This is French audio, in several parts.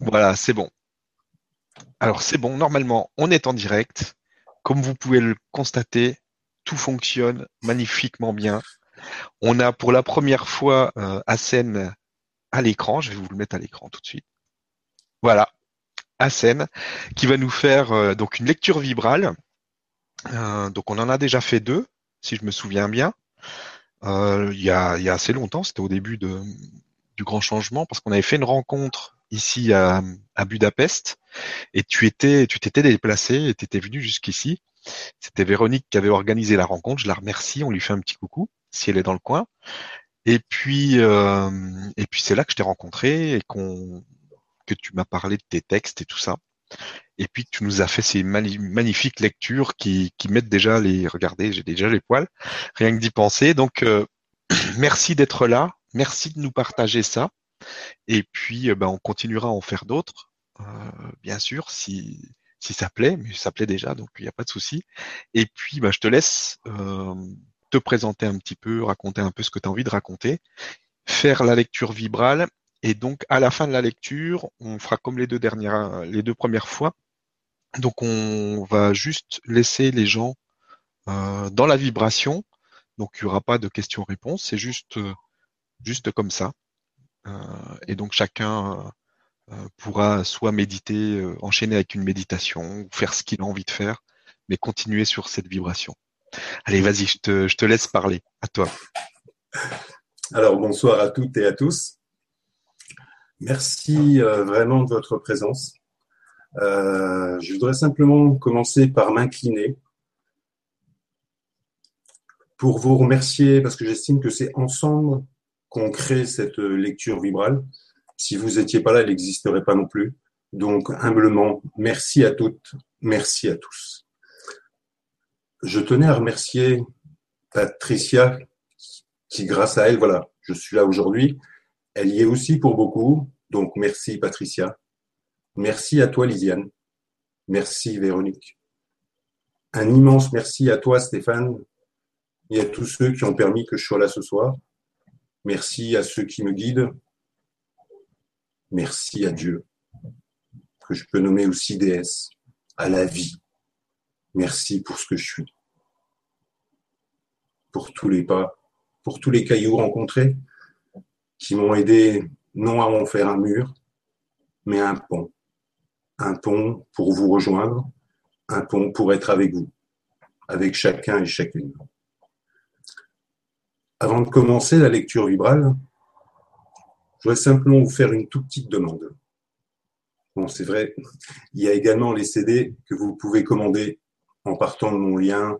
Voilà, c'est bon. Alors c'est bon, normalement, on est en direct. Comme vous pouvez le constater, tout fonctionne magnifiquement bien. On a pour la première fois euh, à l'écran. Je vais vous le mettre à l'écran tout de suite. Voilà, Asen, qui va nous faire euh, donc une lecture vibrale. Euh, donc on en a déjà fait deux, si je me souviens bien. Euh, il, y a, y a assez longtemps, c'était au début de, du grand changement, parce qu'on avait fait une rencontre ici à, à Budapest, et tu étais, tu t'étais déplacé, et tu étais venu jusqu'ici. C'était Véronique qui avait organisé la rencontre. Je la remercie. On lui fait un petit coucou si elle est dans le coin. Et puis, euh, et puis c'est là que je t'ai rencontré et qu'on, que tu m'as parlé de tes textes et tout ça. Et puis tu nous as fait ces magnifiques lectures qui, qui mettent déjà les, regardez, j'ai déjà les poils, rien que d'y penser. Donc euh, merci d'être là, merci de nous partager ça. Et puis, euh, ben, on continuera à en faire d'autres, euh, bien sûr, si, ça plaît, mais ça plaît déjà, donc il n'y a pas de souci. Et puis, ben, je te laisse euh, te présenter un petit peu, raconter un peu ce que tu as envie de raconter, faire la lecture vibrale, et donc à la fin de la lecture, on fera comme les deux dernières, les deux premières fois. Donc on va juste laisser les gens dans la vibration. Donc il n'y aura pas de questions-réponses, c'est juste, juste comme ça. Euh, et donc chacun euh, pourra soit méditer, euh, enchaîner avec une méditation, ou faire ce qu'il a envie de faire, mais continuer sur cette vibration. Allez, vas-y, je te, laisse parler. À toi. Alors bonsoir à toutes et à tous. Merci vraiment de votre présence. Euh, je voudrais simplement commencer par m'incliner pour vous remercier parce que j'estime que c'est ensemble qu'on crée cette lecture vibrale. Si vous n'étiez pas là, elle n'existerait pas non plus. Donc, humblement, merci à toutes, merci à tous. Je tenais à remercier Patricia, qui grâce à elle, voilà, je suis là aujourd'hui. Elle y est aussi pour beaucoup. Donc, merci Patricia. Merci à toi, Lisiane. Merci, Véronique. Un immense merci à toi, Stéphane, et à tous ceux qui ont permis que je sois là ce soir. Merci à ceux qui me guident. Merci à Dieu, que je peux nommer aussi déesse, à la vie. Merci pour ce que je suis. Pour tous les pas, pour tous les cailloux rencontrés qui m'ont aidé non à en faire un mur, mais un pont. Un pont pour vous rejoindre, un pont pour être avec vous, avec chacun et chacune. Avant de commencer la lecture vibrale, je voudrais simplement vous faire une toute petite demande. Bon, c'est vrai, il y a également les CD que vous pouvez commander en partant de mon lien,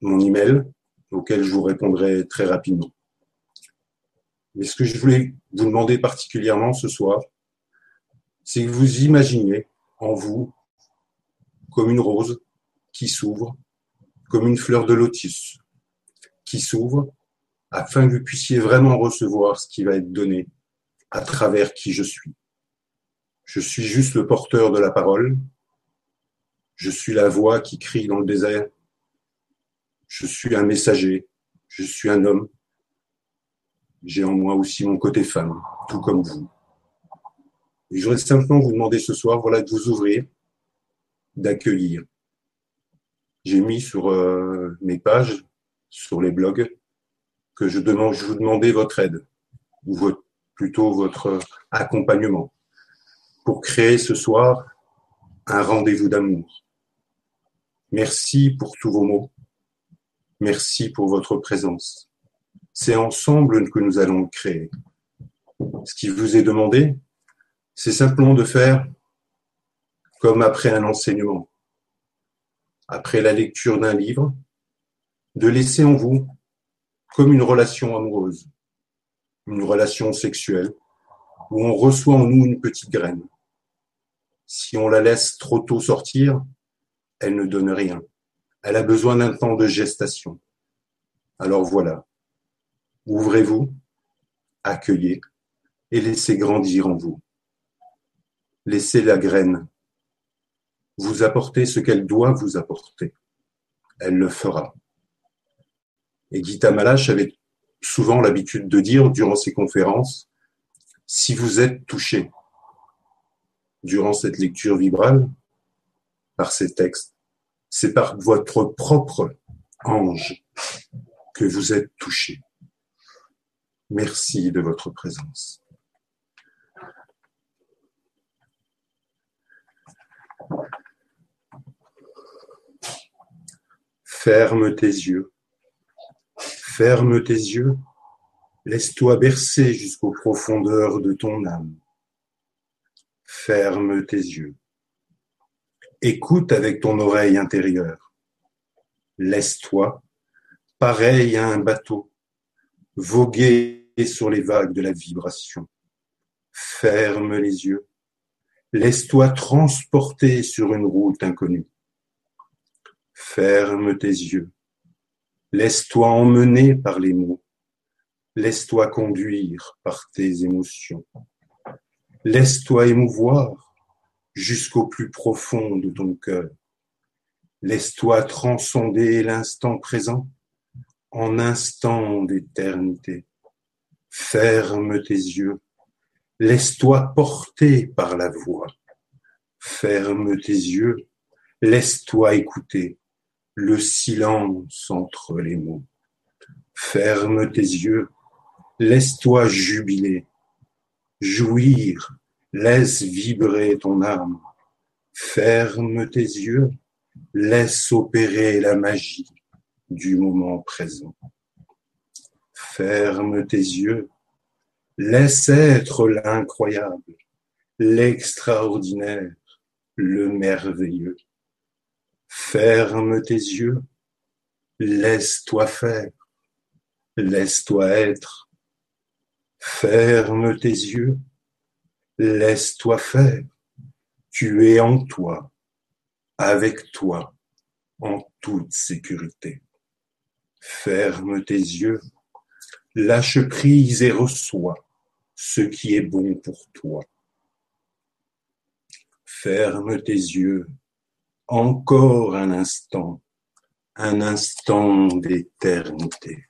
mon email, auquel je vous répondrai très rapidement. Mais ce que je voulais vous demander particulièrement ce soir, c'est que vous imaginiez en vous comme une rose qui s'ouvre, comme une fleur de lotus qui s'ouvre afin que vous puissiez vraiment recevoir ce qui va être donné à travers qui je suis. Je suis juste le porteur de la parole. Je suis la voix qui crie dans le désert. Je suis un messager. Je suis un homme. J'ai en moi aussi mon côté femme, tout comme vous. Et je voudrais simplement vous demander ce soir, voilà, de vous ouvrir, d'accueillir. J'ai mis sur euh, mes pages sur les blogs que je, demande, je vous demandais votre aide, ou plutôt votre accompagnement, pour créer ce soir un rendez-vous d'amour. Merci pour tous vos mots. Merci pour votre présence. C'est ensemble que nous allons créer. Ce qui vous est demandé, c'est simplement de faire comme après un enseignement, après la lecture d'un livre, de laisser en vous comme une relation amoureuse, une relation sexuelle, où on reçoit en nous une petite graine. Si on la laisse trop tôt sortir, elle ne donne rien. Elle a besoin d'un temps de gestation. Alors voilà, ouvrez-vous, accueillez et laissez grandir en vous. Laissez la graine vous apporter ce qu'elle doit vous apporter. Elle le fera. Et Gita Malache avait souvent l'habitude de dire durant ses conférences, si vous êtes touché durant cette lecture vibrale, par ces textes, c'est par votre propre ange que vous êtes touché. Merci de votre présence. Ferme tes yeux. Ferme tes yeux. Laisse-toi bercer jusqu'aux profondeurs de ton âme. Ferme tes yeux. Écoute avec ton oreille intérieure. Laisse-toi, pareil à un bateau, voguer sur les vagues de la vibration. Ferme les yeux. Laisse-toi transporter sur une route inconnue. Ferme tes yeux. Laisse-toi emmener par les mots. Laisse-toi conduire par tes émotions. Laisse-toi émouvoir jusqu'au plus profond de ton cœur. Laisse-toi transcender l'instant présent en instant d'éternité. Ferme tes yeux. Laisse-toi porter par la voix. Ferme tes yeux. Laisse-toi écouter le silence entre les mots. Ferme tes yeux. Laisse-toi jubiler, jouir Laisse vibrer ton âme. Ferme tes yeux. Laisse opérer la magie du moment présent. Ferme tes yeux. Laisse être l'incroyable, l'extraordinaire, le merveilleux. Ferme tes yeux. Laisse-toi faire. Laisse-toi être. Ferme tes yeux. Laisse-toi faire. Tu es en toi, avec toi, en toute sécurité. Ferme tes yeux, lâche prise et reçois ce qui est bon pour toi. Ferme tes yeux, encore un instant, un instant d'éternité.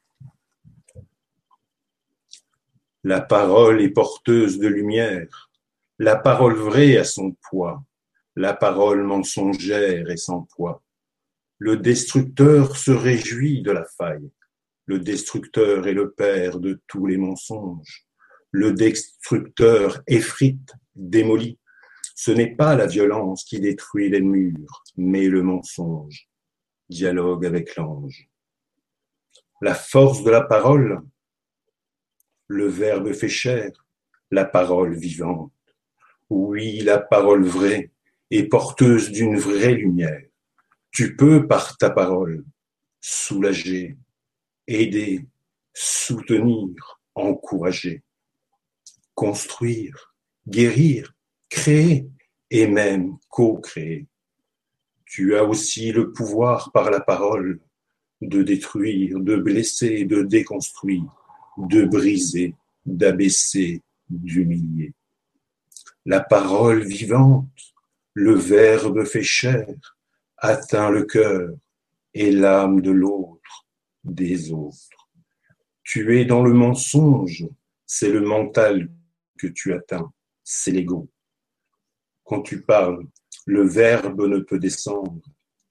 La parole est porteuse de lumière la parole vraie a son poids, la parole mensongère est sans poids. Le destructeur se réjouit de la faille. Le destructeur est le père de tous les mensonges. Le destructeur effrite, démolit. Ce n'est pas la violence qui détruit les murs, mais le mensonge. Dialogue avec l'ange. La force de la parole, le Verbe fait chair, la parole vivante. Oui, la parole vraie est porteuse d'une vraie lumière. Tu peux, par ta parole, soulager, aider, soutenir, encourager, construire, guérir, créer et même co-créer. Tu as aussi le pouvoir par la parole de détruire, de blesser, de déconstruire, de briser, d'abaisser, d'humilier la parole vivante, le Verbe fait chair, atteint le cœur et l'âme de l'autre, des autres. Tu es dans le mensonge, c'est le mental que tu atteins, c'est l'ego. Quand tu parles, le Verbe ne peut descendre,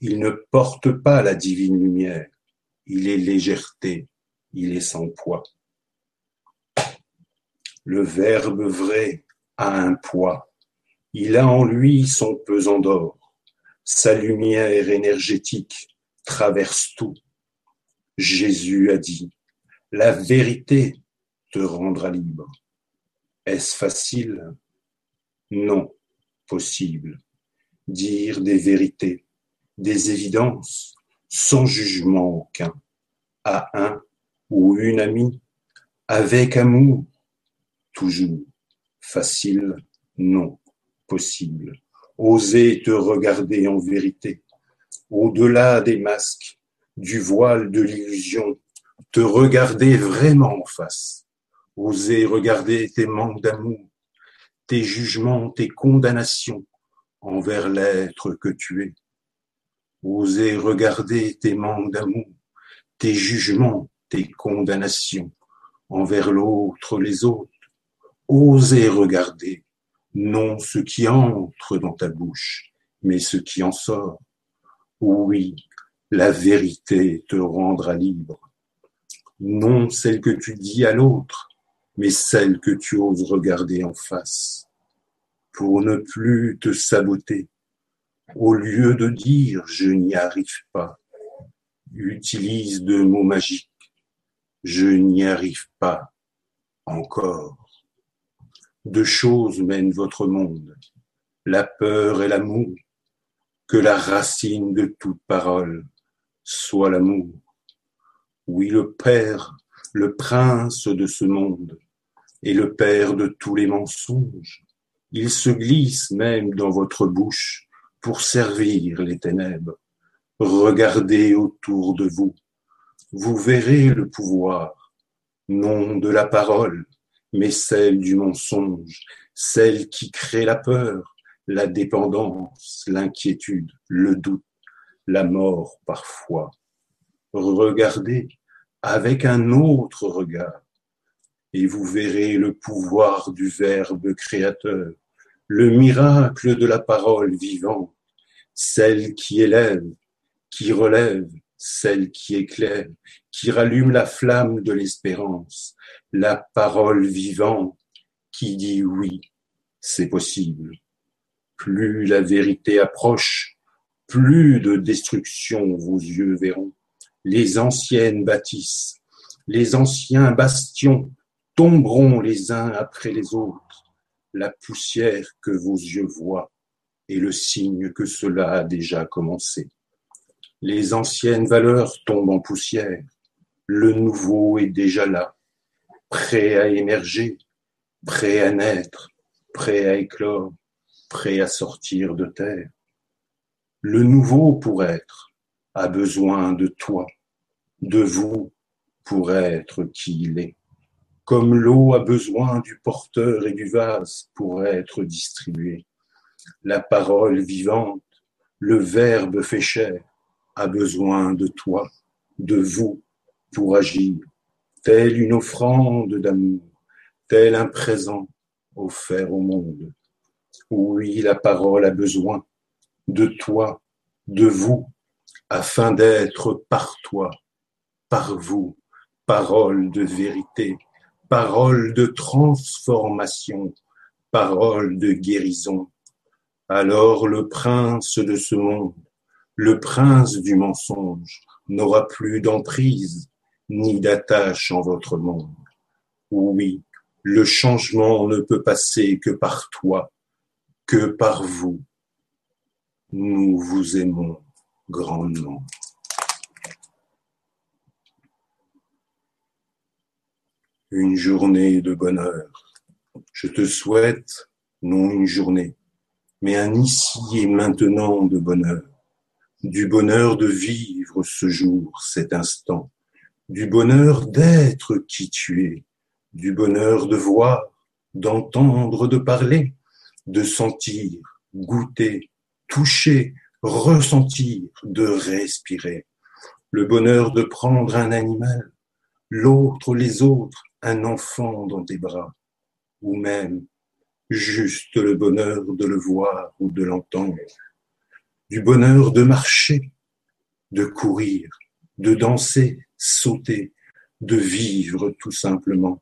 il ne porte pas la divine lumière, il est légèreté, il est sans poids. Le Verbe vrai, a un poids. Il a en lui son pesant d'or. Sa lumière énergétique traverse tout. Jésus a dit, la vérité te rendra libre. Est-ce facile? Non, possible. Dire des vérités, des évidences, sans jugement aucun, à un ou une amie, avec amour, toujours. Facile, non. Possible. Oser te regarder en vérité. Au-delà des masques, du voile de l'illusion, te regarder vraiment en face. Oser regarder tes manques d'amour, tes jugements, tes condamnations envers l'être que tu es. Oser regarder tes manques d'amour, tes jugements, tes condamnations envers l'autre, les autres, Osez regarder, non ce qui entre dans ta bouche, mais ce qui en sort. Oui, la vérité te rendra libre. Non celle que tu dis à l'autre, mais celle que tu oses regarder en face. Pour ne plus te saboter, au lieu de dire je n'y arrive pas, utilise de mots magiques. Je n'y arrive pas encore. Deux choses mènent votre monde, la peur et l'amour. Que la racine de toute parole soit l'amour. Oui, le Père, le prince de ce monde, et le Père de tous les mensonges. Il se glisse même dans votre bouche pour servir les ténèbres. Regardez autour de vous. Vous verrez le pouvoir, non de la parole, mais celle du mensonge, celle qui crée la peur, la dépendance, l'inquiétude, le doute, la mort parfois. Regardez avec un autre regard, et vous verrez le pouvoir du Verbe créateur, le miracle de la parole vivante, celle qui élève, qui relève, celle qui éclaire, qui rallume la flamme de l'espérance, la parole vivante qui dit oui, c'est possible. Plus la vérité approche, plus de destruction vos yeux verront. Les anciennes bâtisses, les anciens bastions tomberont les uns après les autres. La poussière que vos yeux voient est le signe que cela a déjà commencé. Les anciennes valeurs tombent en poussière. Le nouveau est déjà là, prêt à émerger, prêt à naître, prêt à éclore, prêt à sortir de terre. Le nouveau pour être a besoin de toi, de vous pour être qui il est. Comme l'eau a besoin du porteur et du vase pour être distribuée. La parole vivante, le verbe fait chair, a besoin de toi, de vous, pour agir, telle une offrande d'amour, tel un présent offert au monde. Oui, la parole a besoin de toi, de vous, afin d'être par toi, par vous, parole de vérité, parole de transformation, parole de guérison. Alors le prince de ce monde le prince du mensonge n'aura plus d'emprise ni d'attache en votre monde. Oui, le changement ne peut passer que par toi, que par vous. Nous vous aimons grandement. Une journée de bonheur. Je te souhaite non une journée, mais un ici et maintenant de bonheur. Du bonheur de vivre ce jour, cet instant, du bonheur d'être qui tu es, du bonheur de voir, d'entendre, de parler, de sentir, goûter, toucher, ressentir, de respirer, le bonheur de prendre un animal, l'autre, les autres, un enfant dans tes bras, ou même juste le bonheur de le voir ou de l'entendre du bonheur de marcher, de courir, de danser, sauter, de vivre tout simplement,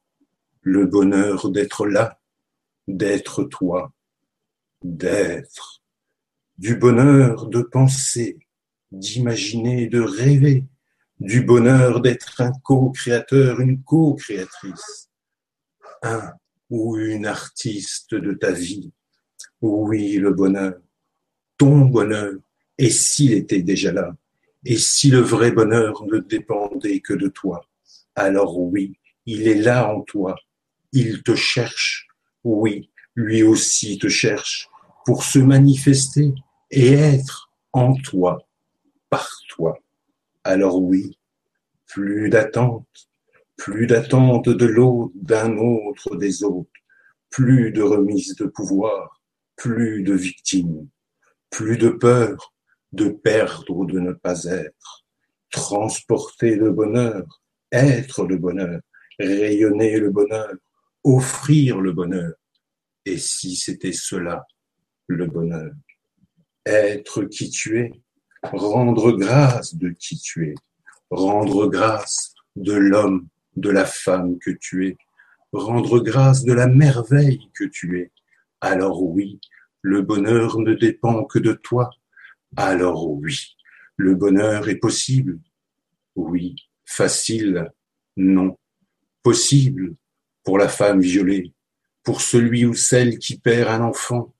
le bonheur d'être là, d'être toi, d'être, du bonheur de penser, d'imaginer, de rêver, du bonheur d'être un co-créateur, une co-créatrice, un ou une artiste de ta vie. Oui, le bonheur. Ton bonheur, et s'il était déjà là, et si le vrai bonheur ne dépendait que de toi, alors oui, il est là en toi, il te cherche, oui, lui aussi te cherche, pour se manifester et être en toi, par toi. Alors oui, plus d'attente, plus d'attente de l'autre, d'un autre, des autres, plus de remise de pouvoir, plus de victimes, plus de peur de perdre ou de ne pas être, transporter le bonheur, être le bonheur, rayonner le bonheur, offrir le bonheur, Et si c'était cela, le bonheur? Être qui tu es, rendre grâce de qui tu es, rendre grâce de l'homme, de la femme que tu es, rendre grâce de la merveille que tu es. Alors oui, le bonheur ne dépend que de toi. Alors oui, le bonheur est possible. Oui, facile. Non, possible pour la femme violée, pour celui ou celle qui perd un enfant,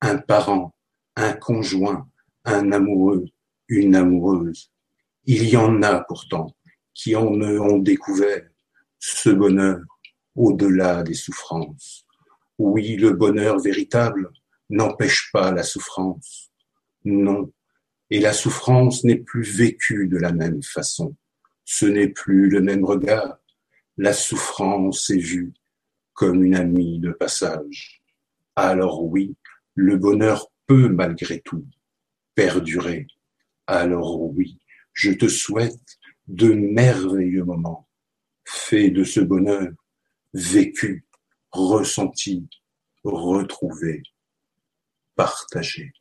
un parent, un conjoint, un amoureux, une amoureuse. Il y en a pourtant qui en eux ont découvert ce bonheur au-delà des souffrances. Oui, le bonheur véritable n'empêche pas la souffrance. Non, et la souffrance n'est plus vécue de la même façon. Ce n'est plus le même regard. La souffrance est vue comme une amie de passage. Alors oui, le bonheur peut malgré tout perdurer. Alors oui, je te souhaite de merveilleux moments, faits de ce bonheur, vécu, ressenti, retrouvé, partagé.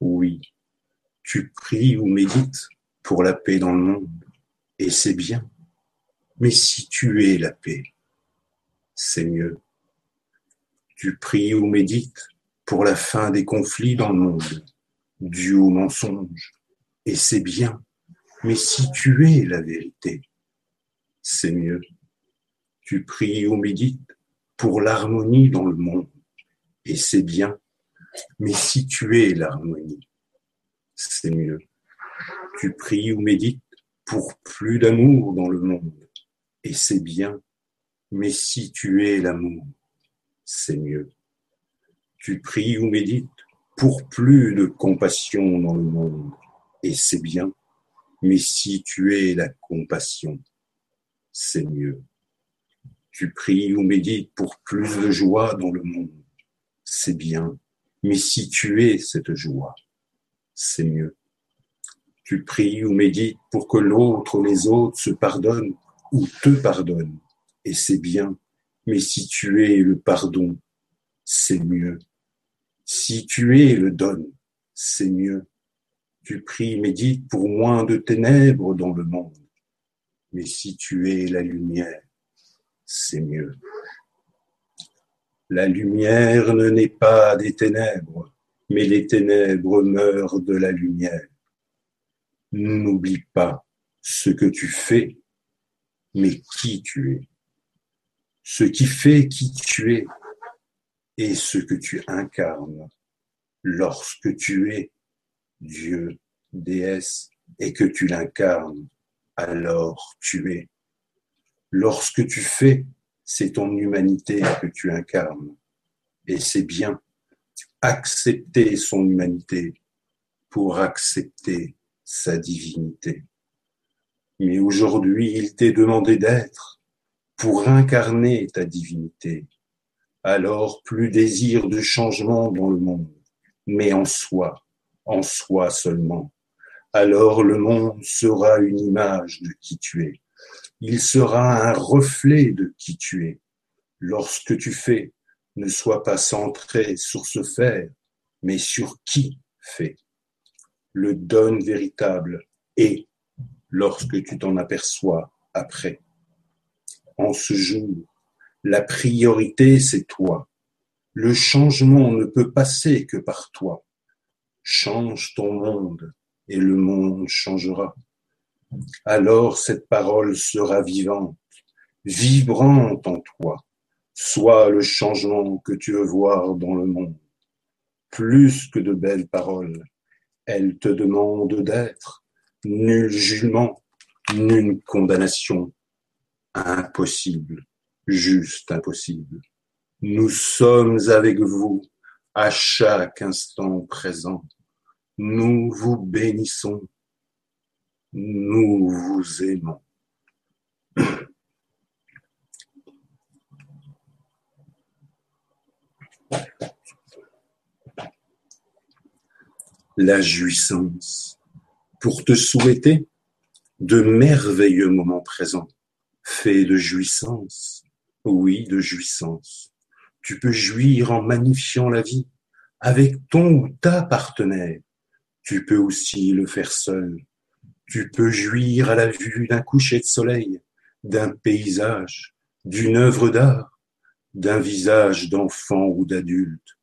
Oui, tu pries ou médites pour la paix dans le monde, et c'est bien. Mais si tu es la paix, c'est mieux. Tu pries ou médites pour la fin des conflits dans le monde, dû au mensonge, et c'est bien. Mais si tu es la vérité, c'est mieux. Tu pries ou médites pour l'harmonie dans le monde, et c'est bien. Mais si tu es l'harmonie, c'est mieux. Tu pries ou médites pour plus d'amour dans le monde, et c'est bien. Mais si tu es l'amour, c'est mieux. Tu pries ou médites pour plus de compassion dans le monde, et c'est bien. Mais si tu es la compassion, c'est mieux. Tu pries ou médites pour plus de joie dans le monde, c'est bien. Mais si tu es cette joie, c'est mieux. Tu pries ou médites pour que l'autre ou les autres se pardonnent ou te pardonnent, et c'est bien. Mais si tu es le pardon, c'est mieux. Si tu es le donne, c'est mieux. Tu pries, médites pour moins de ténèbres dans le monde. Mais si tu es la lumière, c'est mieux. La lumière ne naît pas des ténèbres, mais les ténèbres meurent de la lumière. N'oublie pas ce que tu fais, mais qui tu es. Ce qui fait qui tu es et ce que tu incarnes lorsque tu es Dieu, déesse, et que tu l'incarnes, alors tu es. Lorsque tu fais, c'est ton humanité que tu incarnes. Et c'est bien accepter son humanité pour accepter sa divinité. Mais aujourd'hui, il t'est demandé d'être pour incarner ta divinité. Alors plus désir de changement dans le monde, mais en soi, en soi seulement. Alors le monde sera une image de qui tu es. Il sera un reflet de qui tu es. Lorsque tu fais, ne sois pas centré sur ce faire, mais sur qui fait. Le don véritable est lorsque tu t'en aperçois après. En ce jour, la priorité, c'est toi. Le changement ne peut passer que par toi. Change ton monde et le monde changera. Alors cette parole sera vivante, vibrante en toi. Sois le changement que tu veux voir dans le monde. Plus que de belles paroles, elle te demande d'être. Nul jugement, nulle condamnation. Impossible, juste impossible. Nous sommes avec vous à chaque instant présent. Nous vous bénissons. Nous vous aimons. La jouissance pour te souhaiter de merveilleux moments présents fait de jouissance, oui, de jouissance. Tu peux jouir en magnifiant la vie avec ton ou ta partenaire. Tu peux aussi le faire seul. Tu peux jouir à la vue d'un coucher de soleil, d'un paysage, d'une œuvre d'art, d'un visage d'enfant ou d'adulte,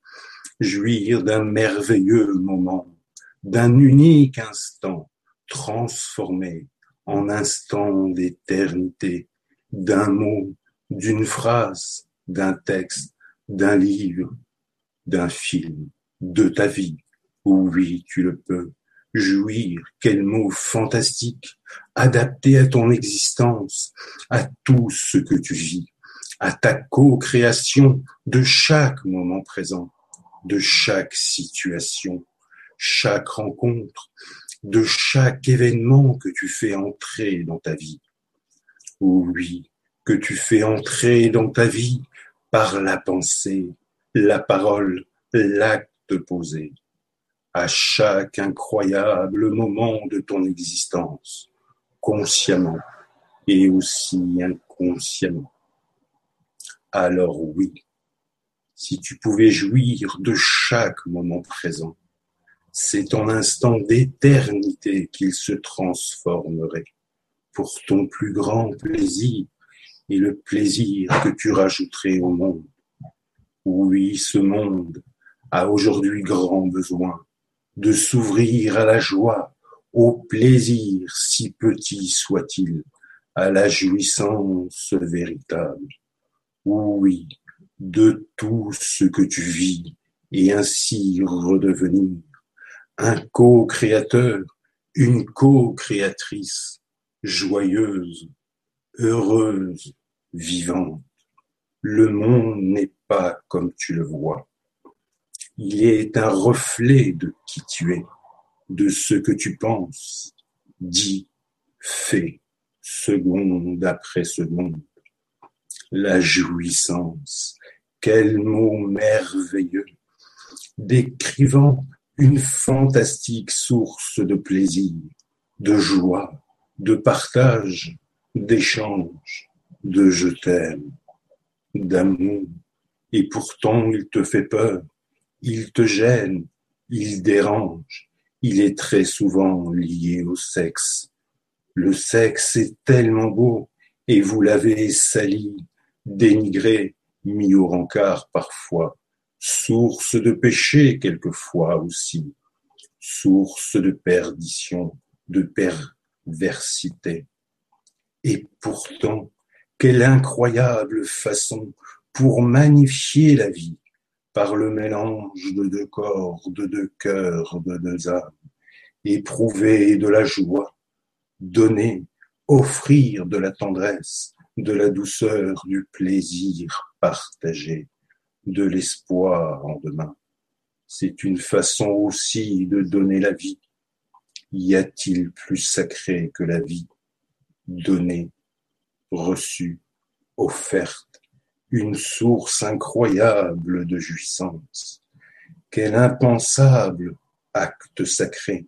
jouir d'un merveilleux moment, d'un unique instant transformé en instant d'éternité, d'un mot, d'une phrase, d'un texte, d'un livre, d'un film, de ta vie. Oui, tu le peux. Jouir, quel mot fantastique, adapté à ton existence, à tout ce que tu vis, à ta co-création de chaque moment présent, de chaque situation, chaque rencontre, de chaque événement que tu fais entrer dans ta vie. Oui, que tu fais entrer dans ta vie par la pensée, la parole, l'acte posé, à chaque incroyable moment de ton existence, consciemment et aussi inconsciemment. Alors oui, si tu pouvais jouir de chaque moment présent, c'est en instant d'éternité qu'il se transformerait pour ton plus grand plaisir et le plaisir que tu rajouterais au monde. Oui, ce monde a aujourd'hui grand besoin de s'ouvrir à la joie, au plaisir, si petit soit-il, à la jouissance véritable. Oui, de tout ce que tu vis et ainsi redevenir un co-créateur, une co-créatrice, joyeuse, heureuse, vivante. Le monde n'est pas comme tu le vois. Il est un reflet de qui tu es, de ce que tu penses, dis, fais, seconde après seconde. La jouissance, quel mot merveilleux, décrivant une fantastique source de plaisir, de joie, de partage, d'échange, de je t'aime, d'amour. Et pourtant il te fait peur, il te gêne, il dérange, il est très souvent lié au sexe. Le sexe est tellement beau et vous l'avez sali, dénigré, mis au rencard parfois source de péché quelquefois aussi, source de perdition, de Et pourtant, quelle incroyable façon pour magnifier la vie par le mélange de deux corps, de deux cœurs, de deux âmes, éprouver de la joie, donner, offrir de la tendresse, de la douceur, du plaisir partagé de l'espoir en demain. C'est une façon aussi de donner la vie. Y a-t-il plus sacré que la vie donnée, reçue, offerte, une source incroyable de jouissance? Quel impensable acte sacré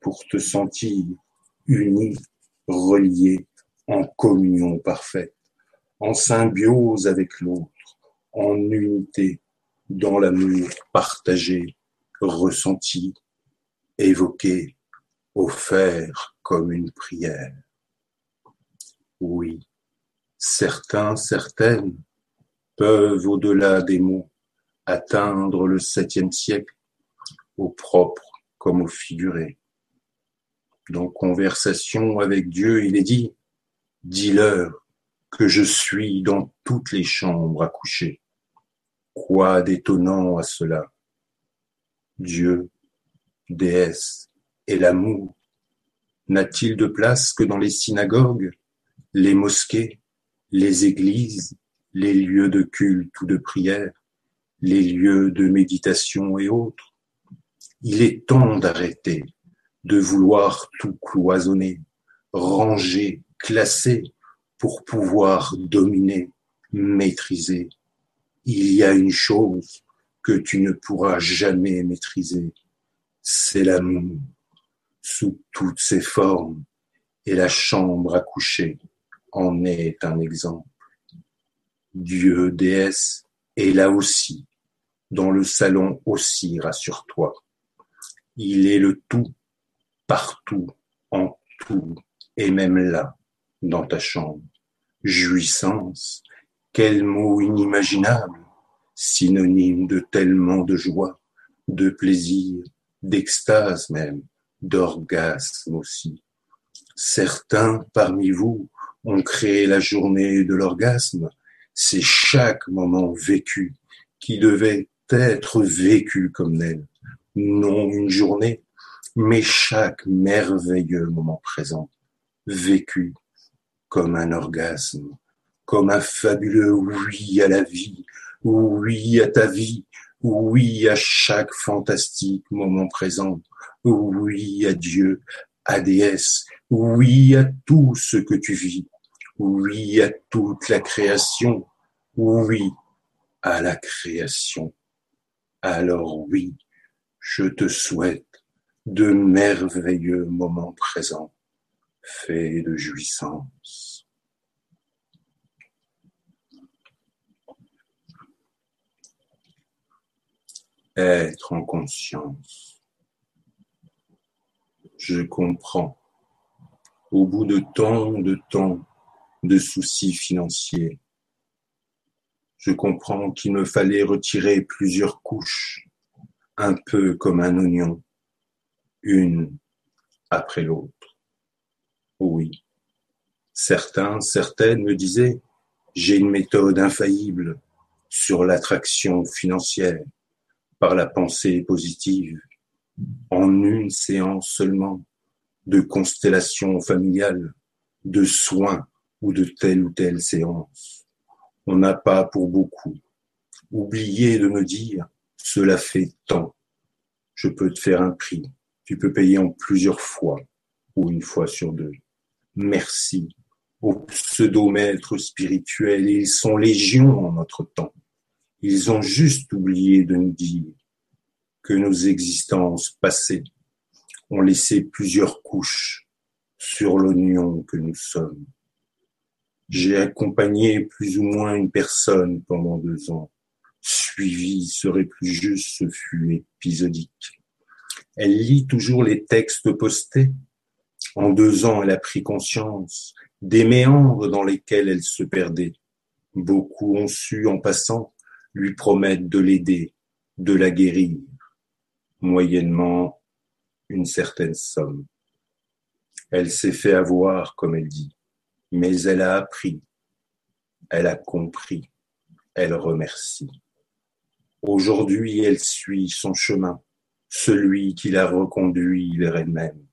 pour te sentir uni, relié, en communion parfaite, en symbiose avec l'autre en unité dans l'amour partagé, ressenti, évoqué, offert comme une prière. Oui, certains, certaines peuvent, au-delà des mots, atteindre le septième siècle, au propre comme au figuré. Dans conversation avec Dieu, il est dit, dis-leur que je suis dans toutes les chambres à coucher. Quoi d'étonnant à cela? Dieu, déesse et l'amour n'a-t-il de place que dans les synagogues, les mosquées, les églises, les lieux de culte ou de prière, les lieux de méditation et autres? Il est temps d'arrêter, de vouloir tout cloisonner, ranger, classer, pour pouvoir dominer, maîtriser. Il y a une chose que tu ne pourras jamais maîtriser, c'est l'amour, sous toutes ses formes, et la chambre à coucher, en est un exemple. Dieu, déesse, est là aussi, dans le salon aussi, rassure-toi. Il est le tout, partout, en tout, et même là, dans ta chambre. Jouissance, quel mot inimaginable, synonyme de tellement de joie, de plaisir, d'extase même, d'orgasme aussi. Certains parmi vous ont créé la journée de l'orgasme. C'est chaque moment vécu qui devait être vécu comme tel. Non une journée, mais chaque merveilleux moment présent, vécu comme un orgasme, comme un fabuleux oui à la vie, oui à ta vie, oui à chaque fantastique moment présent, oui à Dieu, à déesse, oui à tout ce que tu vis, oui à toute la création, oui à la création. Alors oui, je te souhaite de merveilleux moments présents, faits de jouissance. Être en conscience. Je comprends. Au bout de tant de temps de soucis financiers, je comprends qu'il me fallait retirer plusieurs couches, un peu comme un oignon, une après l'autre. Oui. Certains, certaines me disaient, j'ai une méthode infaillible sur l'attraction financière par la pensée positive en une séance seulement de constellation familiale, de soins ou de telle ou telle séance. On n'a pas pour beaucoup. Oubliez de me dire, cela fait tant. Je peux te faire un prix. Tu peux payer en plusieurs fois ou une fois sur deux. Merci aux pseudo-maîtres spirituels. Ils sont légions en notre temps. Ils ont juste oublié de nous dire que nos existences passées ont laissé plusieurs couches sur l'oignon que nous sommes. J'ai accompagné plus ou moins une personne pendant deux ans. Suivi serait plus juste, ce fut épisodique. Elle lit toujours les textes postés. En deux ans, elle a pris conscience des méandres dans lesquels elle se perdait. Beaucoup ont su, en passant, lui promettre de l'aider, de la guérir, moyennement une certaine somme. Elle s'est fait avoir, comme elle dit mais elle a appris, elle a compris, elle remercie. Aujourd'hui, elle suit son chemin, celui qui l'a reconduit vers elle-même.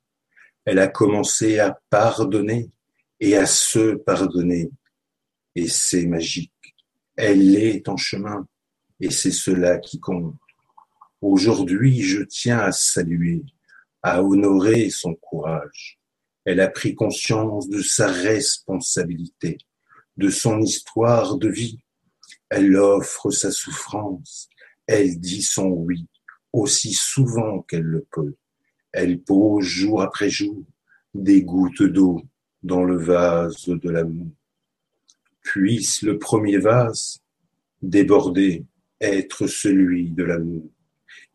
Elle a commencé à pardonner et à se pardonner. Et c'est magique. Elle est en chemin et c'est cela qui compte. Aujourd'hui, je tiens à saluer, à honorer son courage, elle a pris conscience de sa responsabilité, de son histoire de vie. Elle offre sa souffrance. Elle dit son oui aussi souvent qu'elle le peut. Elle pose jour après jour des gouttes d'eau dans le vase de l'amour. Puisse le premier vase déborder être celui de l'amour,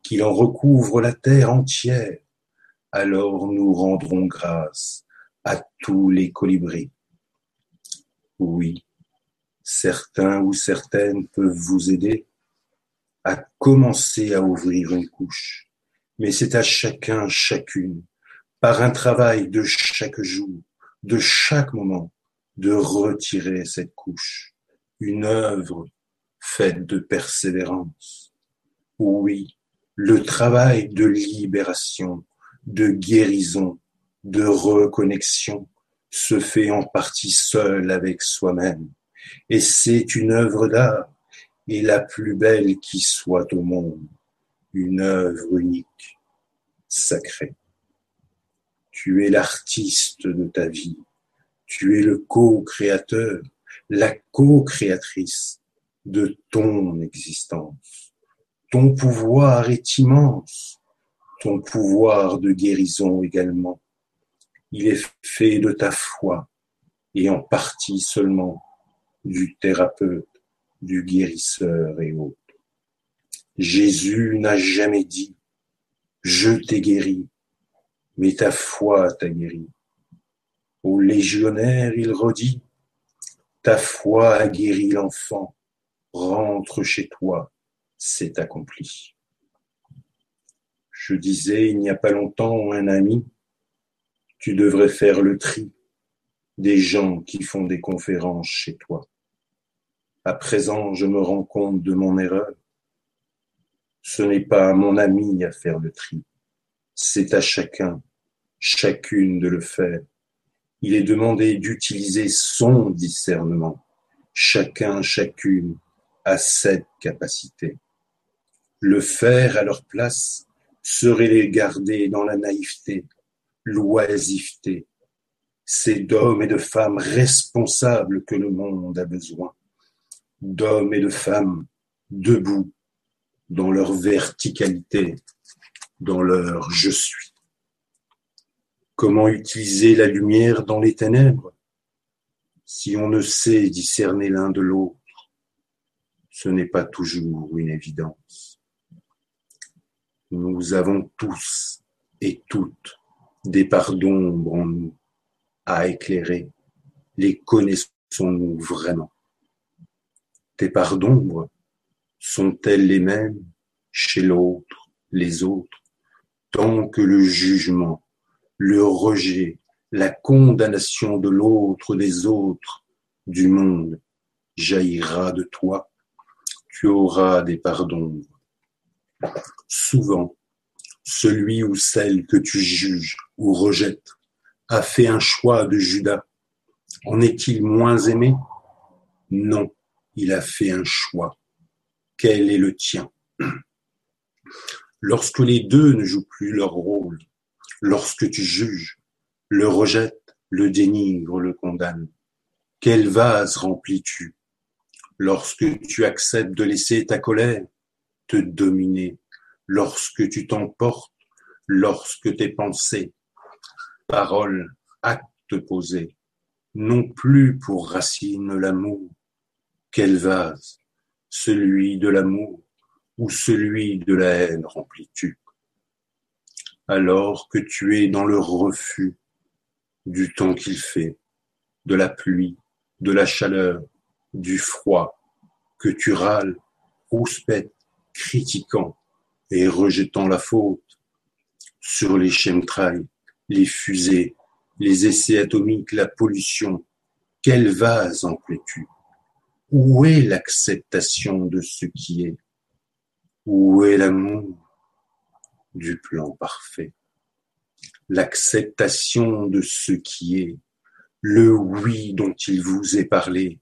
qu'il en recouvre la terre entière alors nous rendrons grâce à tous les colibris. Oui, certains ou certaines peuvent vous aider à commencer à ouvrir une couche, mais c'est à chacun, chacune, par un travail de chaque jour, de chaque moment, de retirer cette couche, une œuvre faite de persévérance. Oui, le travail de libération de guérison, de reconnexion se fait en partie seul avec soi-même. Et c'est une œuvre d'art, et la plus belle qui soit au monde, une œuvre unique, sacrée. Tu es l'artiste de ta vie, tu es le co-créateur, la co-créatrice de ton existence. Ton pouvoir est immense, ton pouvoir de guérison également. Il est fait de ta foi, et en partie seulement du thérapeute, du guérisseur et autres. Jésus n'a jamais dit Je t'ai guéri, mais ta foi t'a guéri. Au légionnaire, il redit Ta foi a guéri l'enfant, rentre chez toi, c'est accompli. Je disais il n'y a pas longtemps un ami Tu devrais faire le tri des gens qui font des conférences chez toi. À présent, je me rends compte de mon erreur. Ce n'est pas à mon ami à faire le tri. C'est à chacun, chacune de le faire. Il est demandé d'utiliser son discernement. Chacun, chacune a cette capacité. Le faire à leur place serait les garder dans la naïveté, l'oisiveté. C'est d'hommes et de femmes responsables que le monde a besoin. D'hommes et de femmes debout dans leur verticalité, dans leur je suis. Comment utiliser la lumière dans les ténèbres? Si on ne sait discerner l'un de l'autre Ce n'est pas toujours une évidence. Nous avons tous et toutes des parts d'ombre en nous à éclairer. Les connaissons-nous vraiment? Des parts d'ombre sont-elles les mêmes chez l'autre, les autres, tant que le jugement, le rejet, la condamnation de l'autre, des autres, du monde, jaillira de toi, tu auras des pardons. Souvent, celui ou celle que tu juges ou rejettes a fait un choix de Judas. En est-il moins aimé? Non, il a fait un choix quel est le tien? Lorsque les deux ne jouent plus leur rôle, lorsque tu juges, le rejettes, le dénigres, le condamnes, quel vase remplis-tu? Lorsque tu acceptes de laisser ta colère te dominer, lorsque tu t'emportes, lorsque tes pensées, paroles, actes posés, non plus pour racine l'amour, quel vase celui de l'amour ou celui de la haine remplis-tu Alors que tu es dans le refus du temps qu'il fait, de la pluie, de la chaleur, du froid, que tu râles, rouspètes, critiquant et rejetant la faute. Sur les chemtrails, les fusées, les essais atomiques, la pollution, quel vase emplis-tu où est l'acceptation de ce qui est? Où est l'amour du plan parfait? L'acceptation de ce qui est, le oui dont il vous est parlé,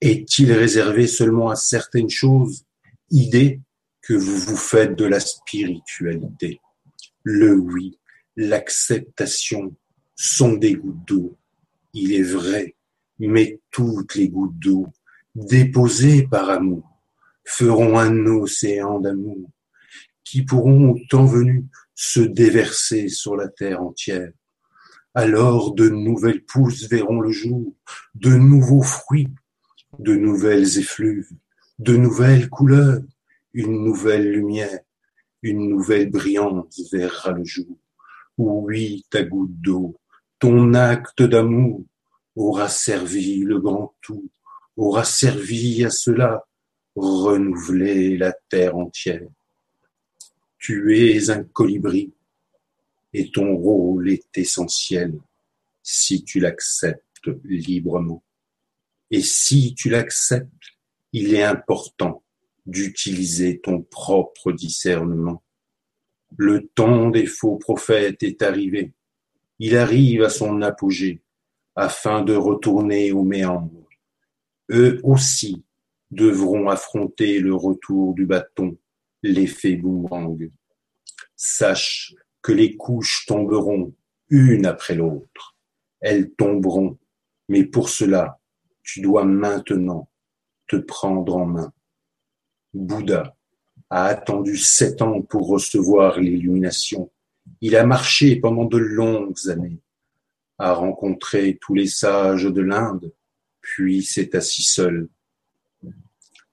est-il réservé seulement à certaines choses, idées que vous vous faites de la spiritualité? Le oui, l'acceptation sont des gouttes d'eau. Il est vrai, mais toutes les gouttes d'eau déposés par amour, feront un océan d'amour, qui pourront, au temps venu, se déverser sur la terre entière. Alors de nouvelles pousses verront le jour, de nouveaux fruits, de nouvelles effluves, de nouvelles couleurs, une nouvelle lumière, une nouvelle brillance verra le jour. Oui, ta goutte d'eau, ton acte d'amour aura servi le grand tout aura servi à cela, renouveler la terre entière. Tu es un colibri et ton rôle est essentiel si tu l'acceptes librement. Et si tu l'acceptes, il est important d'utiliser ton propre discernement. Le temps des faux prophètes est arrivé. Il arrive à son apogée afin de retourner au méandre eux aussi devront affronter le retour du bâton, l'effet boomerang. Sache que les couches tomberont une après l'autre. Elles tomberont, mais pour cela, tu dois maintenant te prendre en main. Bouddha a attendu sept ans pour recevoir l'illumination. Il a marché pendant de longues années a rencontré tous les sages de l'Inde, puis s'est assis seul,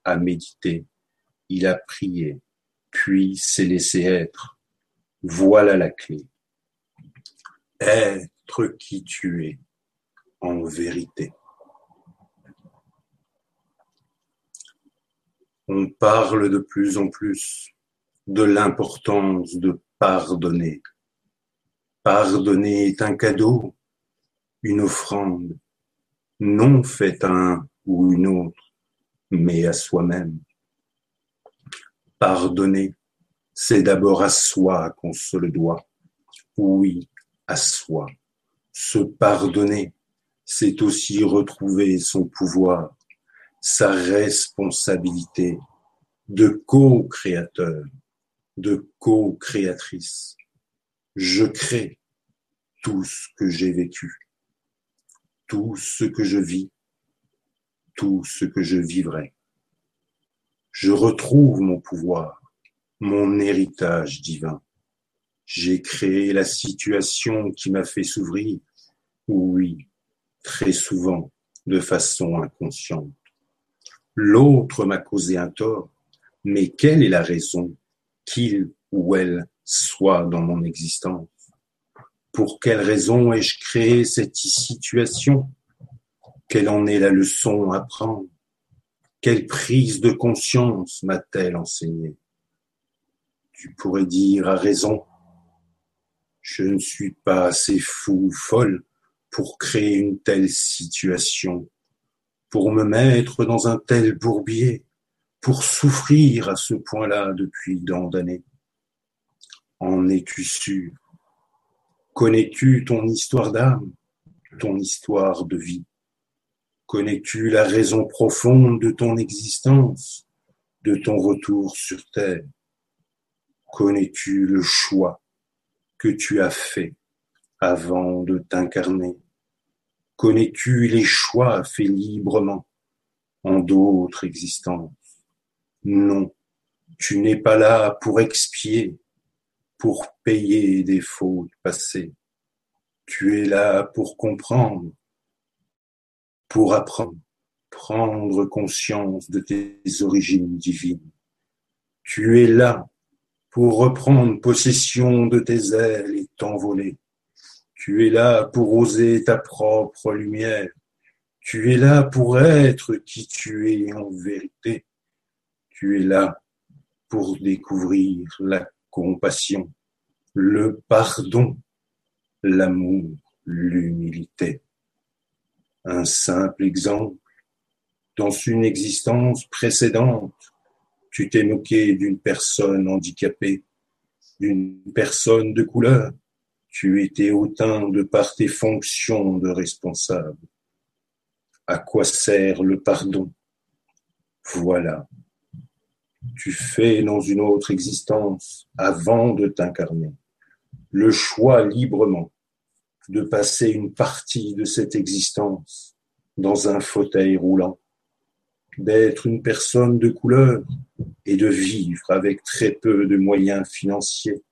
a médité, il a prié, puis s'est laissé être. Voilà la clé. Être qui tu es en vérité. On parle de plus en plus de l'importance de pardonner. Pardonner est un cadeau, une offrande, non faite à un ou une autre, mais à soi-même. Pardonner, c'est d'abord à soi qu'on se le doit. Oui, à soi. Se pardonner, c'est aussi retrouver son pouvoir, sa responsabilité de co-créateur, de co-créatrice. Je crée tout ce que j'ai vécu, tout ce que je vis, tout ce que je vivrai. Je retrouve mon pouvoir, mon héritage divin. J'ai créé la situation qui m'a fait s'ouvrir. Oui, très souvent, de façon inconsciente. L'autre m'a causé un tort, mais quelle est la raison qu'il ou elle soit dans mon existence? Pour quelle raison ai-je créé cette situation? Quelle en est la leçon à prendre? Quelle prise de conscience m'a-t-elle enseigné Tu pourrais dire à raison, je ne suis pas assez fou ou folle pour créer une telle situation pour me mettre dans un tel bourbier, pour souffrir à ce point-là depuis tant d'années. En es-tu sûr? Connais-tu ton histoire d'âme, ton histoire de vie? Connais-tu la raison profonde de ton existence, de ton retour sur Terre? Connais-tu le choix que tu as fait avant de t'incarner? Connais-tu les choix faits librement en d'autres existences? Non, tu n'es pas là pour expier, pour payer des fautes passées. Tu es là pour comprendre, pour apprendre, prendre conscience de tes origines divines. Tu es là pour reprendre possession de tes ailes et t'envoler tu es là pour oser ta propre lumière. Tu es là pour être qui tu es en vérité. Tu es là pour découvrir la compassion, le pardon, l'amour, l'humilité. Un simple exemple. Dans une existence précédente, tu t'es moqué d'une personne handicapée, d'une personne de couleur, tu étais autant de par tes fonctions de responsable. À quoi sert le pardon? Voilà. Tu fais dans une autre existence, avant de t'incarner, le choix librement de passer une partie de cette existence dans un fauteuil roulant, d'être une personne de couleur et de vivre avec très peu de moyens financiers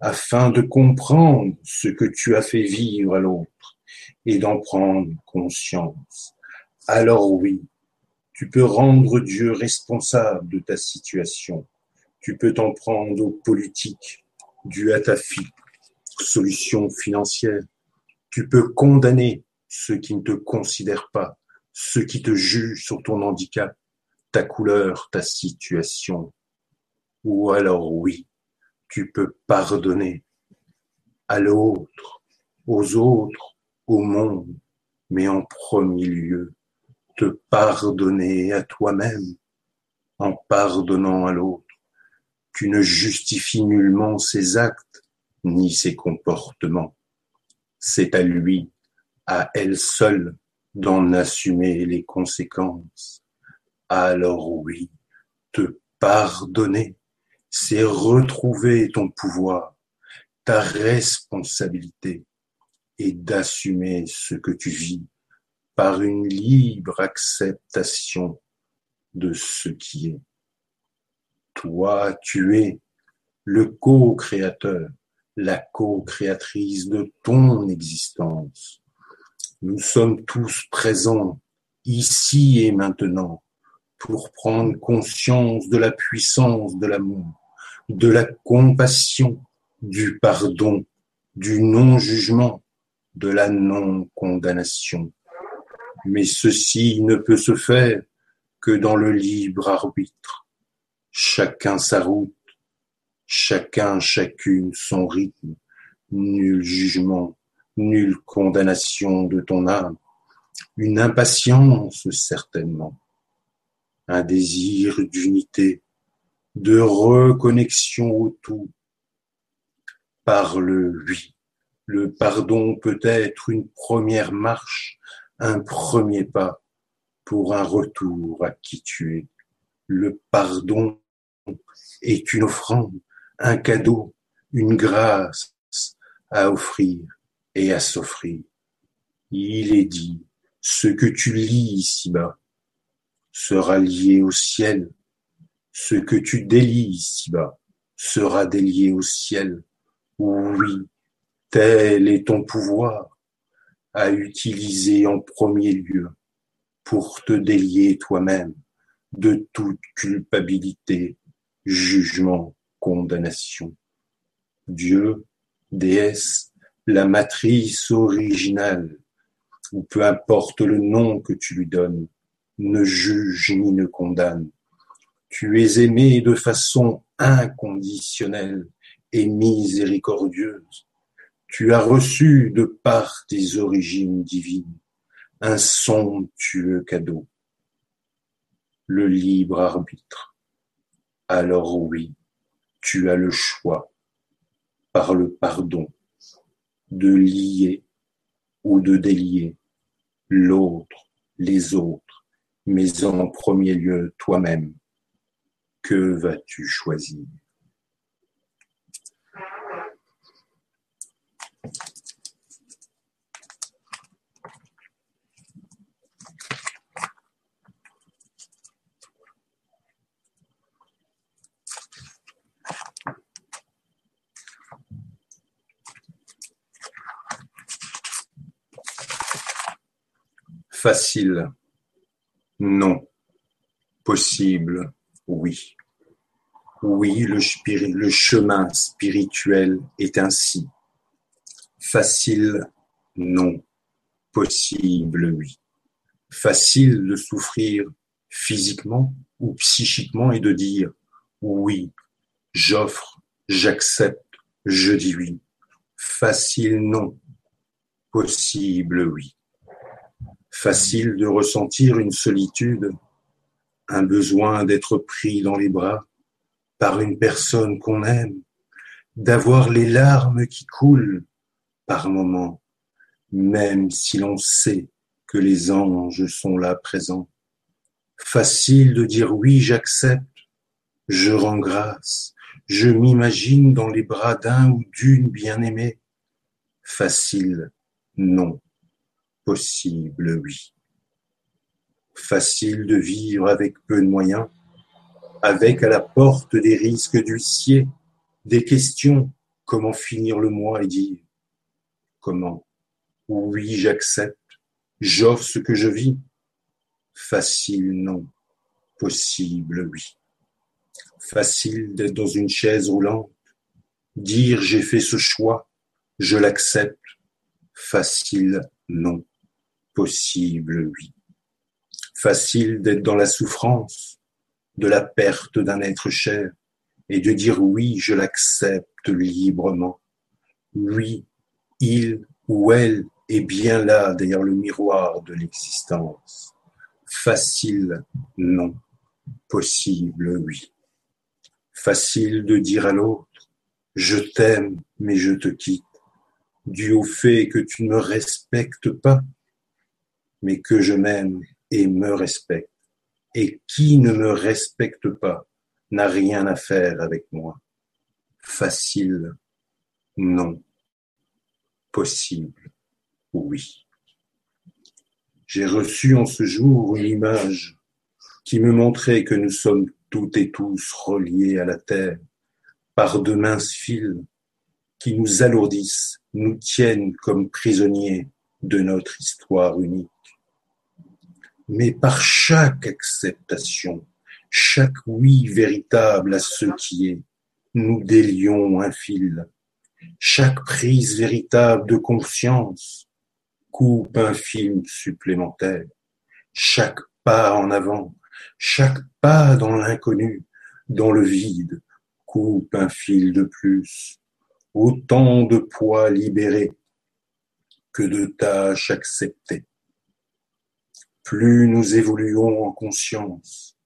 afin de comprendre ce que tu as fait vivre à l'autre et d'en prendre conscience. Alors oui, tu peux rendre Dieu responsable de ta situation. Tu peux t'en prendre aux politiques, dû à ta fille, solution financière. Tu peux condamner ceux qui ne te considèrent pas, ceux qui te jugent sur ton handicap, ta couleur, ta situation. Ou alors oui, tu peux pardonner à l'autre, aux autres, au monde, mais en premier lieu, te pardonner à toi-même en pardonnant à l'autre. Tu ne justifies nullement ses actes ni ses comportements. C'est à lui, à elle seule, d'en assumer les conséquences. Alors oui, te pardonner c'est retrouver ton pouvoir, ta responsabilité et d'assumer ce que tu vis par une libre acceptation de ce qui est. Toi, tu es le co-créateur, la co-créatrice de ton existence. Nous sommes tous présents, ici et maintenant, pour prendre conscience de la puissance de l'amour, de la compassion, du pardon, du non-jugement, de la non-condamnation. Mais ceci ne peut se faire que dans le libre arbitre. Chacun sa route, chacun, chacune son rythme, nul jugement, nulle condamnation de ton âme, une impatience certainement, un désir d'unité, de reconnexion au tout. Par le oui, le pardon peut être une première marche, un premier pas pour un retour à qui tu es. Le pardon est une offrande, un cadeau, une grâce à offrir et à s'offrir. Il est dit, ce que tu lis ici-bas sera lié au ciel, ce que tu délies ici-bas sera délié au ciel. Oui, tel est ton pouvoir à utiliser en premier lieu pour te délier toi-même de toute culpabilité, jugement, condamnation. Dieu, déesse, la matrice originale, ou peu importe le nom que tu lui donnes, ne juge ni ne condamne. Tu es aimé de façon inconditionnelle et miséricordieuse. Tu as reçu de par tes origines divines un somptueux cadeau, le libre arbitre. Alors oui, tu as le choix, par le pardon, de lier ou de délier l'autre, les autres, mais en premier lieu toi-même. Que vas-tu choisir? Facile, non. Possible, oui. Oui, le, chemin spirituel est ainsi. Facile, non. Possible, oui. Facile de souffrir physiquement ou psychiquement et de dire oui, j'offre, j'accepte, je dis oui. Facile, non. Possible, oui. Facile de ressentir une solitude, un besoin d'être pris dans les bras par une personne qu'on aime, d'avoir les larmes qui coulent par moments, même si l'on sait que les anges sont là présents. Facile de dire oui, j'accepte, je rends grâce, je m'imagine dans les bras d'un ou d'une bien-aimée. Facile, non possible, oui. Facile de vivre avec peu de moyens, avec à la porte des risques d'huissier, des questions, comment finir le mois et dire comment? Oui, j'accepte, j'offre ce que je vis. Facile, non. Possible, oui. Facile d'être dans une chaise roulante, dire j'ai fait ce choix, je l'accepte. Facile, non possible, oui. Facile d'être dans la souffrance de la perte d'un être cher et de dire oui, je l'accepte librement. Oui, il ou elle est bien là derrière le miroir de l'existence. Facile, non. Possible, oui. Facile de dire à l'autre, je t'aime, mais je te quitte, dû au fait que tu ne me respectes pas mais que je m'aime et me respecte. Et qui ne me respecte pas n'a rien à faire avec moi. Facile, non. Possible, oui. J'ai reçu en ce jour une image qui me montrait que nous sommes toutes et tous reliés à la terre par de minces fils qui nous alourdissent, nous tiennent comme prisonniers de notre histoire unique. Mais par chaque acceptation, chaque oui véritable à ce qui est, nous délions un fil. Chaque prise véritable de conscience coupe un film supplémentaire. Chaque pas en avant, chaque pas dans l'inconnu, dans le vide, coupe un fil de plus. Autant de poids libérés que de tâches acceptées. Plus nous évoluons en conscience,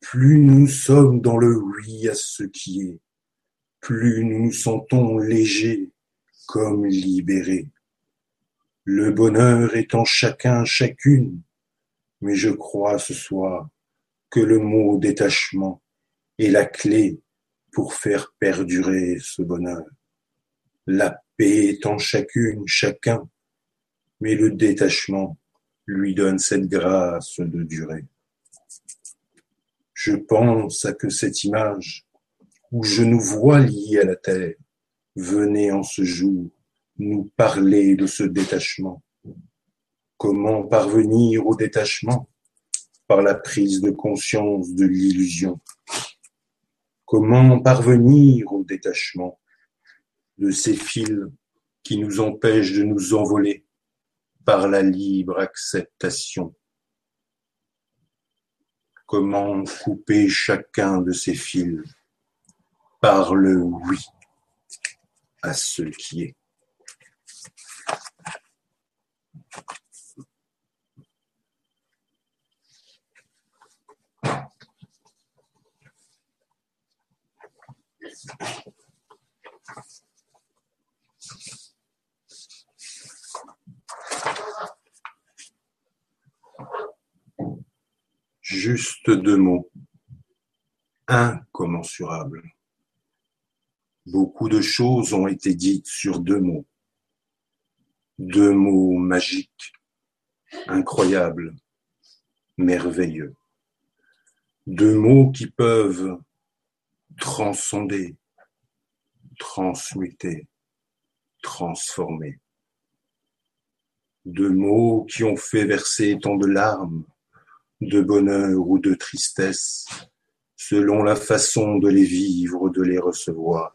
plus nous sommes dans le oui à ce qui est, plus nous nous sentons légers comme libérés. Le bonheur est en chacun, chacune, mais je crois ce soir que le mot détachement est la clé pour faire perdurer ce bonheur. La paix est en chacune, chacun, mais le détachement lui donne cette grâce de durer. Je pense à que cette image où je nous vois liés à la terre venait en ce jour nous parler de ce détachement. Comment parvenir au détachement? Par la prise de conscience de l'illusion. Comment parvenir au détachement de ces fils qui nous empêchent de nous envoler? Par la libre acceptation. Comment couper chacun de ces fils? Par le oui à ce qui est. Juste deux mots. Incommensurable. Beaucoup de choses ont été dites sur deux mots. Deux mots magiques, incroyables, merveilleux. Deux mots qui peuvent transcender, transmuter, transformer. Deux mots qui ont fait verser tant de larmes, de bonheur ou de tristesse, selon la façon de les vivre, de les recevoir.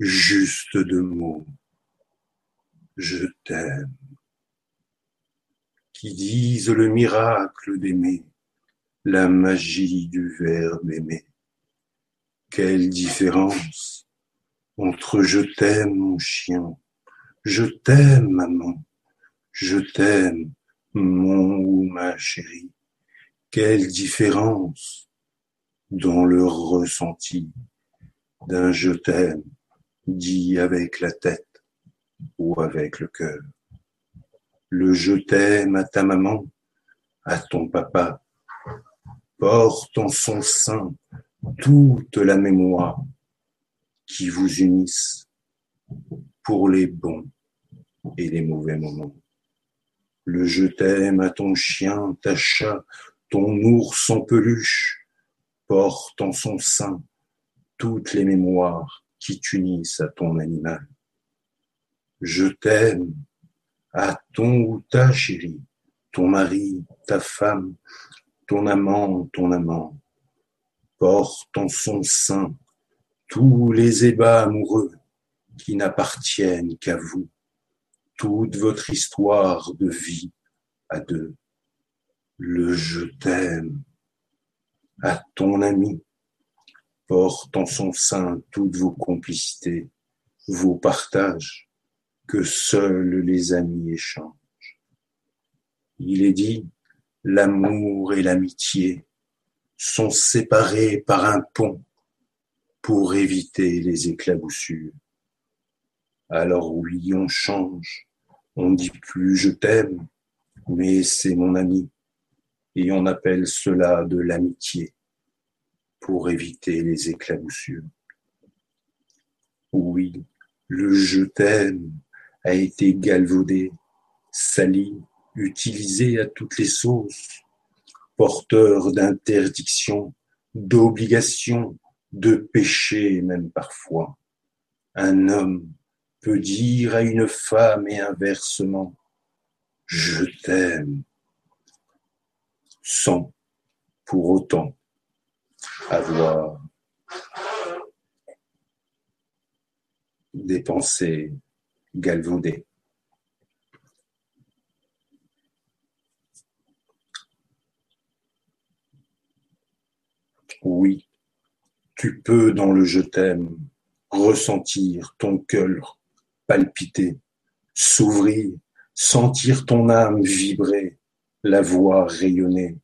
Juste deux mots. Je t'aime. Qui disent le miracle d'aimer, la magie du verbe aimer. Quelle différence entre je t'aime mon chien, je t'aime maman, je t'aime mon ou ma chérie, quelle différence dans le ressenti d'un je t'aime dit avec la tête ou avec le cœur. Le je t'aime à ta maman, à ton papa, porte en son sein toute la mémoire qui vous unissent pour les bons et les mauvais moments. Le je t'aime à ton chien, ta chat, ton ours en peluche porte en son sein toutes les mémoires qui t'unissent à ton animal. Je t'aime à ton ou ta chérie, ton mari, ta femme, ton amant, ton amant, porte en son sein tous les ébats amoureux qui n'appartiennent qu'à vous, toute votre histoire de vie à deux le je t'aime à ton ami porte en son sein toutes vos complicités, vos partages que seuls les amis échangent. Il est dit, l'amour et l'amitié sont séparés par un pont pour éviter les éclaboussures. Alors oui, on change, on dit plus je t'aime, mais c'est mon ami et on appelle cela de l'amitié pour éviter les éclaboussures. Oui, le je t'aime a été galvaudé, sali, utilisé à toutes les sauces, porteur d'interdiction, d'obligation, de péché même parfois. Un homme peut dire à une femme et inversement, je t'aime, sans pour autant avoir des pensées galvaudées. Oui, tu peux dans le je t'aime ressentir ton cœur palpiter, s'ouvrir, sentir ton âme vibrer, la voix rayonner.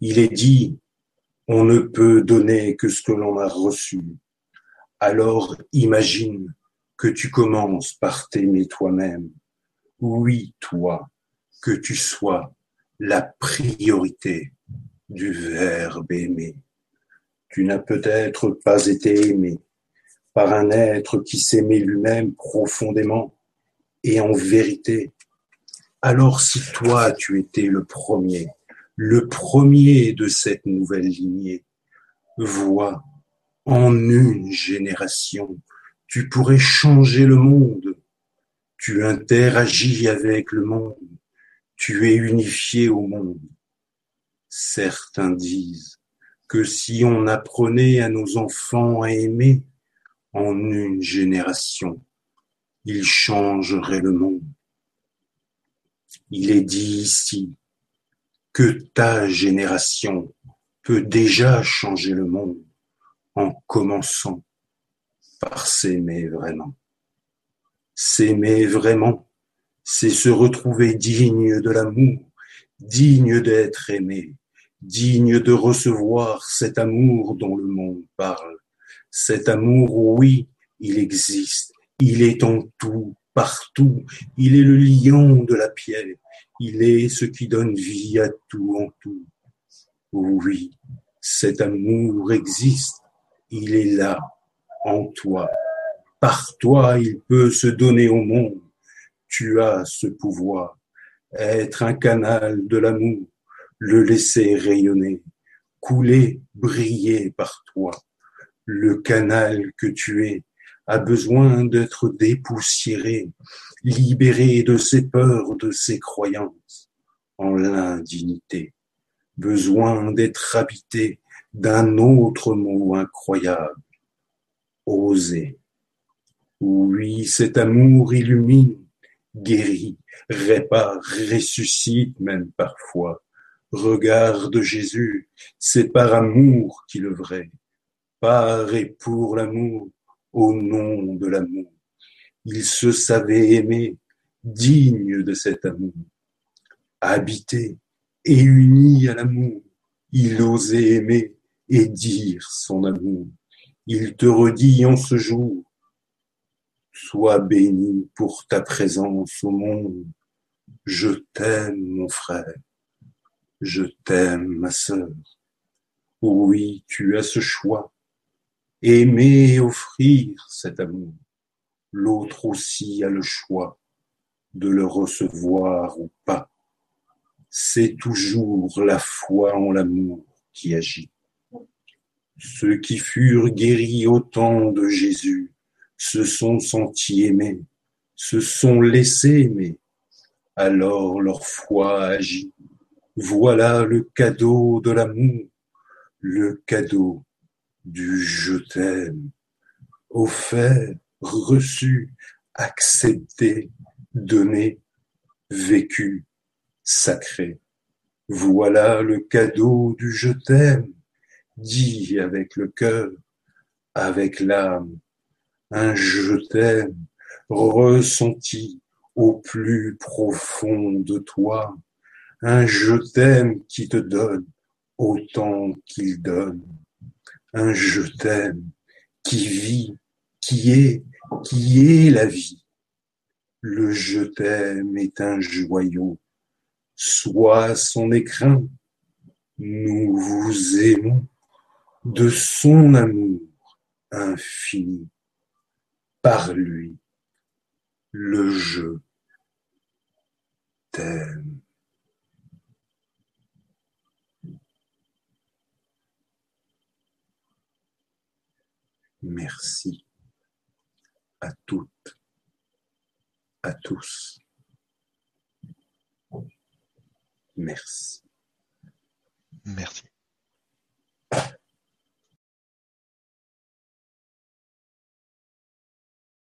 Il est dit, on ne peut donner que ce que l'on a reçu. Alors imagine que tu commences par t'aimer toi-même. Oui, toi, que tu sois la priorité du Verbe aimé. Tu n'as peut-être pas été aimé par un être qui s'aimait lui-même profondément et en vérité. Alors si toi tu étais le premier, le premier de cette nouvelle lignée, vois, en une génération, tu pourrais changer le monde. Tu interagis avec le monde. Tu es unifié au monde. Certains disent que si on apprenait à nos enfants à aimer en une génération, ils changeraient le monde. Il est dit ici que ta génération peut déjà changer le monde en commençant par s'aimer vraiment. S'aimer vraiment, c'est se retrouver digne de l'amour, digne d'être aimé, digne de recevoir cet amour dont le monde parle. Cet amour, oui, il existe, il est en tout, partout, il est le lion de la pierre, il est ce qui donne vie à tout en tout. Oui, cet amour existe, il est là, en toi. Par toi, il peut se donner au monde. Tu as ce pouvoir, être un canal de l'amour, le laisser rayonner, couler, briller par toi. Le canal que tu es a besoin d'être dépoussiéré, libéré de ses peurs, de ses croyances, en l'indignité, besoin d'être habité d'un autre mot incroyable, oser. Oui, cet amour illumine, guérit, répare, ressuscite même parfois. Regarde Jésus, c'est par amour qu'il œuvrait, par et pour l'amour, au nom de l'amour. Il se savait aimer, digne de cet amour. Habité et uni à l'amour, il osait aimer et dire son amour. Il te redit en ce jour, sois béni pour ta présence au monde. Je t'aime, mon frère. Je t'aime, ma sœur. Oui, tu as ce choix. Aimer et offrir cet amour. L'autre aussi a le choix de le recevoir ou pas. C'est toujours la foi en l'amour qui agit. Ceux qui furent guéris au temps de Jésus se sont sentis aimés, se sont laissés aimer. Alors leur foi agit. Voilà le cadeau de l'amour, le cadeau du je t'aime, offert, reçu, accepté, donné, vécu, sacré. Voilà le cadeau du je t'aime, dit avec le cœur, avec l'âme, un je t'aime ressenti au plus profond de toi, un je t'aime qui te donne autant qu'il donne, un je t'aime qui vit, qui est, qui est la vie. Le je t'aime est un joyau, soit son écrin, nous vous aimons de son amour infini par lui, le je t'aime. merci à toutes, à tous. Merci. Merci.